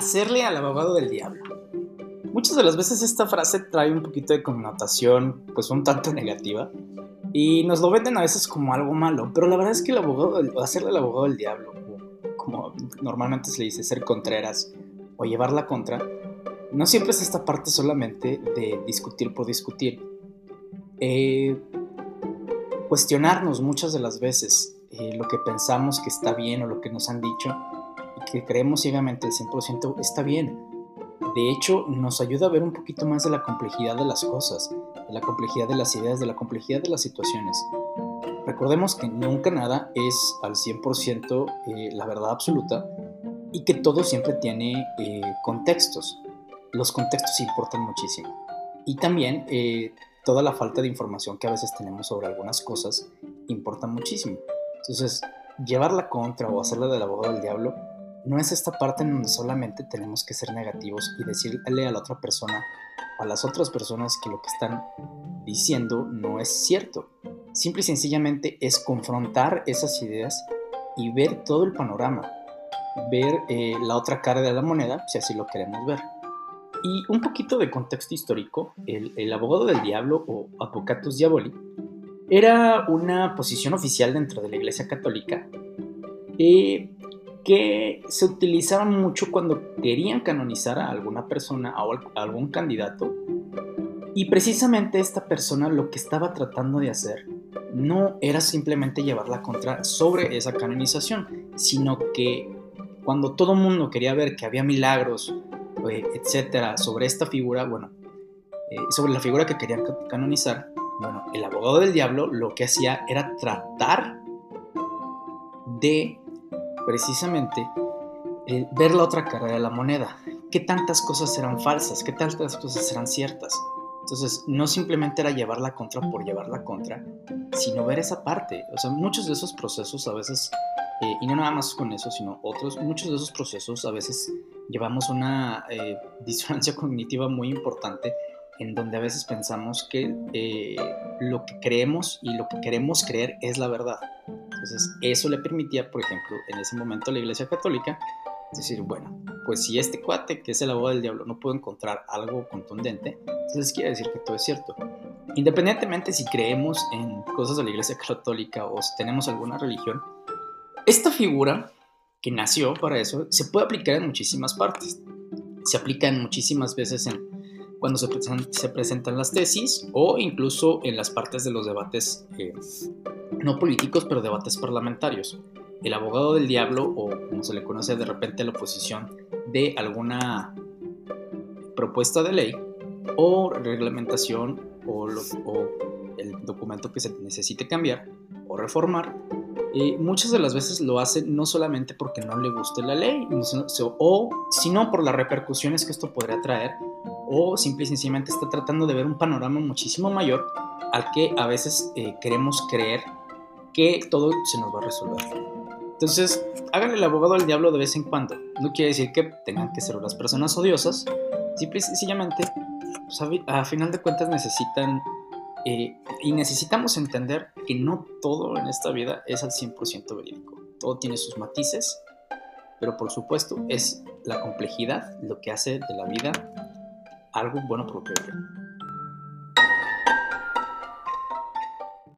hacerle al abogado del diablo. Muchas de las veces esta frase trae un poquito de connotación, pues un tanto negativa, y nos lo venden a veces como algo malo, pero la verdad es que el abogado, hacerle al abogado del diablo, como normalmente se le dice, ser contreras o llevar la contra, no siempre es esta parte solamente de discutir por discutir. Eh, cuestionarnos muchas de las veces eh, lo que pensamos que está bien o lo que nos han dicho que creemos ciegamente el 100% está bien. De hecho, nos ayuda a ver un poquito más de la complejidad de las cosas, de la complejidad de las ideas, de la complejidad de las situaciones. Recordemos que nunca nada es al 100% eh, la verdad absoluta y que todo siempre tiene eh, contextos. Los contextos importan muchísimo. Y también toda la falta de información que a veces tenemos sobre algunas cosas importa muchísimo. Entonces, llevar la contra o hacerla del abogado del diablo no es esta parte en donde solamente tenemos que ser negativos y decirle a la otra persona o a las otras personas que lo que están diciendo no es cierto. Simple y sencillamente es confrontar esas ideas y ver todo el panorama, ver eh, la otra cara de la moneda, si así lo queremos ver. Y un poquito de contexto histórico, el, abogado del diablo o Advocatus Diaboli era una posición oficial dentro de la Iglesia Católica eh, que se utilizaba mucho cuando querían canonizar a alguna persona o algún candidato. Y precisamente esta persona lo que estaba tratando de hacer no era simplemente llevarla contra sobre esa canonización, sino que cuando todo el mundo quería ver que había milagros, eh, etcétera, sobre esta figura, bueno, eh, sobre la figura que querían canonizar, bueno, el abogado del diablo lo que hacía era tratar de precisamente eh, ver la otra cara de la moneda. ¿Qué tantas cosas eran falsas? ¿Qué tantas cosas eran ciertas? Entonces, no simplemente era llevarla contra por llevarla contra, sino ver esa parte. O sea, muchos de esos procesos a veces, y no nada más con eso, sino otros, muchos de esos procesos a veces llevamos una eh, disonancia cognitiva muy importante en donde a veces pensamos que eh, lo que creemos y lo que queremos creer es la verdad. Entonces, eso le permitía, por ejemplo, en ese momento a la Iglesia Católica decir, bueno, pues si este cuate, que es el abogado del diablo, no puede encontrar algo contundente, entonces quiere decir que todo es cierto. Independientemente si creemos en cosas de la Iglesia Católica o si tenemos alguna religión, esta figura que nació para eso, se puede aplicar en muchísimas partes. Se aplica en muchísimas veces en cuando se, se presentan las tesis o incluso en las partes de los debates, eh, no políticos, pero debates parlamentarios. El abogado del diablo, o como se le conoce de repente la oposición de alguna propuesta de ley o reglamentación o, o el documento que se necesite cambiar o reformar, muchas de las veces lo hace no solamente porque no le guste la ley, o sino por las repercusiones que esto podría traer, o simple y sencillamente está tratando de ver un panorama muchísimo mayor al que a veces eh, queremos creer que todo se nos va a resolver. Entonces, háganle el abogado al diablo de vez en cuando. No quiere decir que tengan que ser unas personas odiosas, simple y sencillamente, pues, a final de cuentas necesitan eh, y necesitamos entender que no todo en esta vida es al 100% verídico. Todo tiene sus matices, pero por supuesto es la complejidad lo que hace de la vida algo bueno que